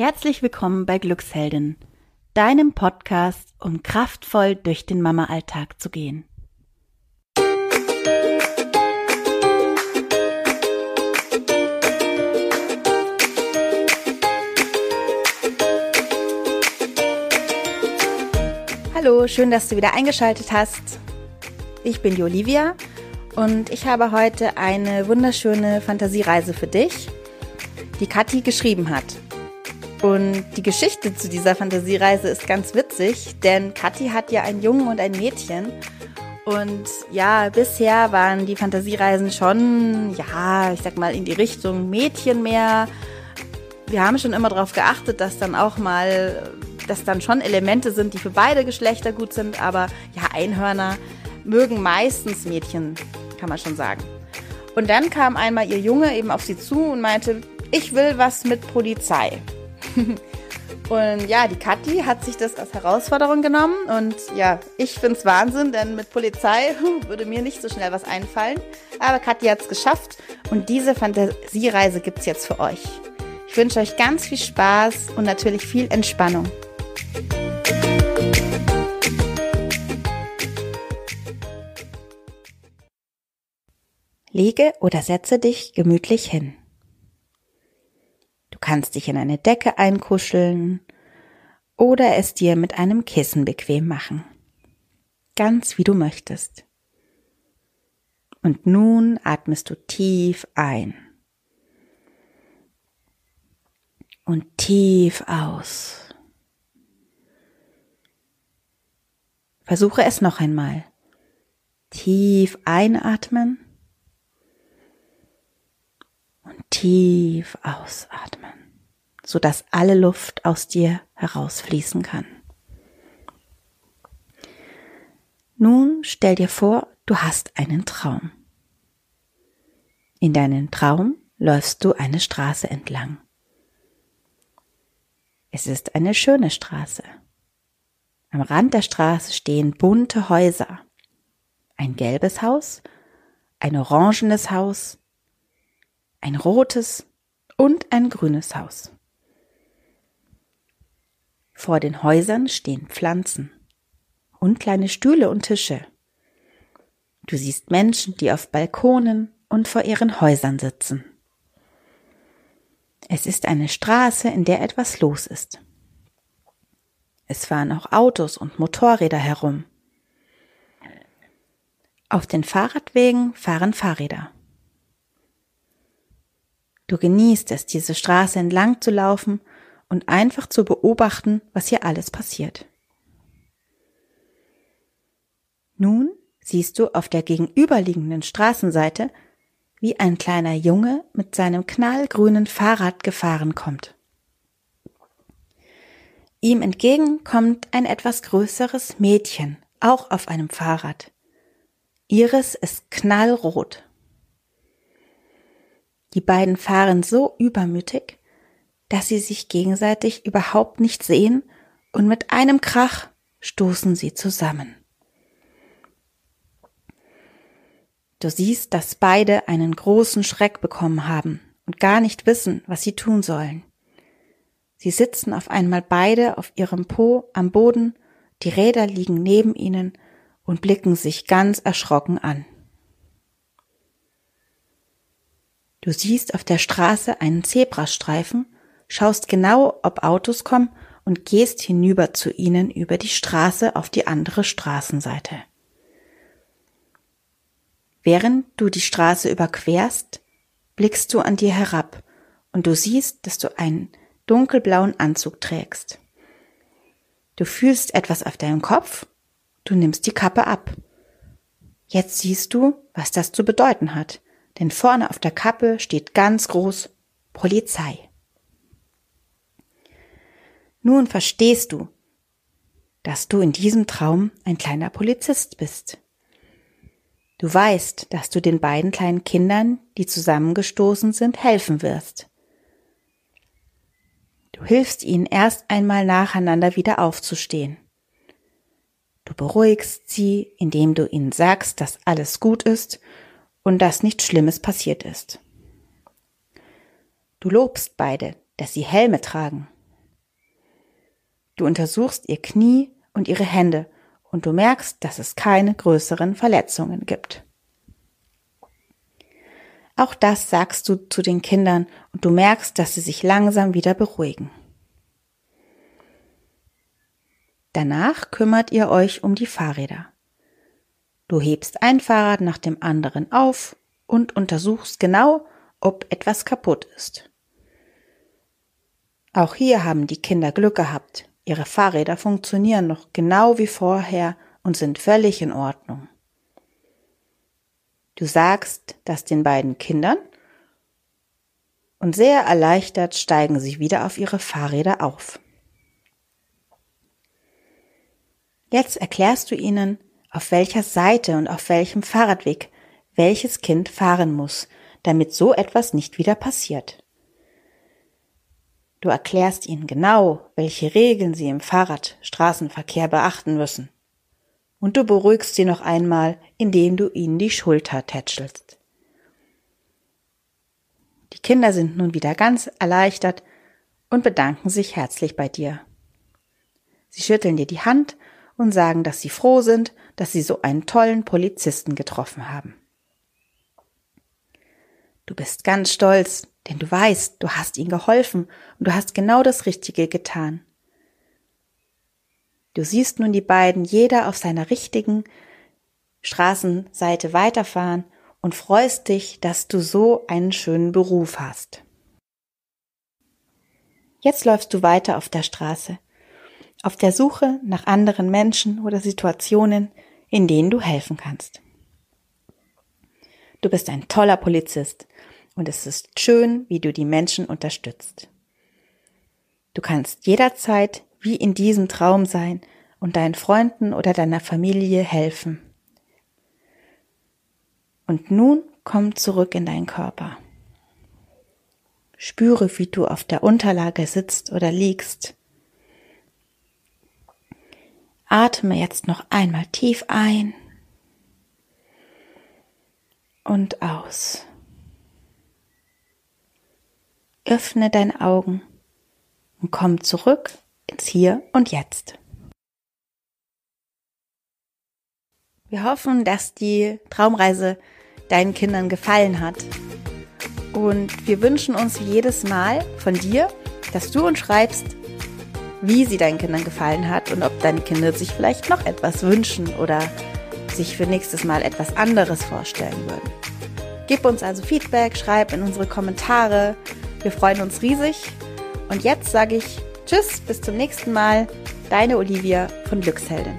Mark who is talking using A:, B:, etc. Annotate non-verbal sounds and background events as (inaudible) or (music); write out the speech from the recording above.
A: Herzlich willkommen bei Glücksheldin, deinem Podcast, um kraftvoll durch den Mama-Alltag zu gehen. Hallo, schön, dass du wieder eingeschaltet hast. Ich bin die Olivia und ich habe heute eine wunderschöne Fantasiereise für dich, die Kathi geschrieben hat. Und die Geschichte zu dieser Fantasiereise ist ganz witzig, denn Kathi hat ja einen Jungen und ein Mädchen. Und ja, bisher waren die Fantasiereisen schon, ja, ich sag mal, in die Richtung Mädchen mehr. Wir haben schon immer darauf geachtet, dass dann auch mal, dass dann schon Elemente sind, die für beide Geschlechter gut sind. Aber ja, Einhörner mögen meistens Mädchen, kann man schon sagen. Und dann kam einmal ihr Junge eben auf sie zu und meinte, ich will was mit Polizei. (laughs) Und ja, die Kathi hat sich das als Herausforderung genommen und ja, ich finde es Wahnsinn, denn mit Polizei würde mir nicht so schnell was einfallen. Aber Kathi hat es geschafft und diese Fantasiereise gibt es jetzt für euch. Ich wünsche euch ganz viel Spaß und natürlich viel Entspannung. Lege oder setze dich gemütlich hin. Du kannst dich in eine Decke einkuscheln oder es dir mit einem Kissen bequem machen. Ganz wie du möchtest. Und nun atmest du tief ein. Und tief aus. Versuche es noch einmal. Tief einatmen tief ausatmen, sodass alle Luft aus dir herausfließen kann. Nun stell dir vor, du hast einen Traum. In deinem Traum läufst du eine Straße entlang. Es ist eine schöne Straße. Am Rand der Straße stehen bunte Häuser. Ein gelbes Haus, ein orangenes Haus, ein rotes und ein grünes Haus. Vor den Häusern stehen Pflanzen und kleine Stühle und Tische. Du siehst Menschen, die auf Balkonen und vor ihren Häusern sitzen. Es ist eine Straße, in der etwas los ist. Es fahren auch Autos und Motorräder herum. Auf den Fahrradwegen fahren Fahrräder. Du genießt es, diese Straße entlang zu laufen und einfach zu beobachten, was hier alles passiert. Nun siehst du auf der gegenüberliegenden Straßenseite, wie ein kleiner Junge mit seinem knallgrünen Fahrrad gefahren kommt. Ihm entgegen kommt ein etwas größeres Mädchen, auch auf einem Fahrrad. Ihres ist knallrot. Die beiden fahren so übermütig, dass sie sich gegenseitig überhaupt nicht sehen und mit einem Krach stoßen sie zusammen. Du siehst, dass beide einen großen Schreck bekommen haben und gar nicht wissen, was sie tun sollen. Sie sitzen auf einmal beide auf ihrem Po am Boden, die Räder liegen neben ihnen und blicken sich ganz erschrocken an. Du siehst auf der Straße einen Zebrastreifen, schaust genau, ob Autos kommen und gehst hinüber zu ihnen über die Straße auf die andere Straßenseite. Während du die Straße überquerst, blickst du an dir herab und du siehst, dass du einen dunkelblauen Anzug trägst. Du fühlst etwas auf deinem Kopf, du nimmst die Kappe ab. Jetzt siehst du, was das zu bedeuten hat denn vorne auf der Kappe steht ganz groß Polizei. Nun verstehst du, dass du in diesem Traum ein kleiner Polizist bist. Du weißt, dass du den beiden kleinen Kindern, die zusammengestoßen sind, helfen wirst. Du hilfst ihnen erst einmal nacheinander wieder aufzustehen. Du beruhigst sie, indem du ihnen sagst, dass alles gut ist und dass nichts Schlimmes passiert ist. Du lobst beide, dass sie Helme tragen, Du untersuchst ihr Knie und ihre Hände und du merkst, dass es keine größeren Verletzungen gibt. Auch das sagst du zu den Kindern und du merkst, dass sie sich langsam wieder beruhigen. Danach kümmert ihr euch um die Fahrräder. Du hebst ein Fahrrad nach dem anderen auf und untersuchst genau, ob etwas kaputt ist. Auch hier haben die Kinder Glück gehabt. Ihre Fahrräder funktionieren noch genau wie vorher und sind völlig in Ordnung. Du sagst das den beiden Kindern und sehr erleichtert steigen sie wieder auf ihre Fahrräder auf. Jetzt erklärst du ihnen, auf welcher Seite und auf welchem Fahrradweg welches Kind fahren muss, damit so etwas nicht wieder passiert. Du erklärst ihnen genau, welche Regeln sie im Fahrradstraßenverkehr beachten müssen. Und du beruhigst sie noch einmal, indem du ihnen die Schulter tätschelst. Die Kinder sind nun wieder ganz erleichtert und bedanken sich herzlich bei dir. Sie schütteln dir die Hand und sagen, dass sie froh sind, dass sie so einen tollen Polizisten getroffen haben. Du bist ganz stolz, denn du weißt, du hast ihnen geholfen und du hast genau das Richtige getan. Du siehst nun die beiden jeder auf seiner richtigen Straßenseite weiterfahren und freust dich, dass du so einen schönen Beruf hast. Jetzt läufst du weiter auf der Straße, auf der Suche nach anderen Menschen oder Situationen, in denen du helfen kannst. Du bist ein toller Polizist und es ist schön, wie du die Menschen unterstützt. Du kannst jederzeit wie in diesem Traum sein und deinen Freunden oder deiner Familie helfen. Und nun komm zurück in deinen Körper. Spüre, wie du auf der Unterlage sitzt oder liegst. Atme jetzt noch einmal tief ein und aus. Öffne deine Augen und komm zurück ins Hier und Jetzt. Wir hoffen, dass die Traumreise deinen Kindern gefallen hat. Und wir wünschen uns jedes Mal von dir, dass du uns schreibst, wie sie deinen Kindern gefallen hat und ob deine Kinder sich vielleicht noch etwas wünschen oder sich für nächstes Mal etwas anderes vorstellen würden. Gib uns also Feedback, schreib in unsere Kommentare. Wir freuen uns riesig. Und jetzt sage ich Tschüss, bis zum nächsten Mal. Deine Olivia von Glücksheldin.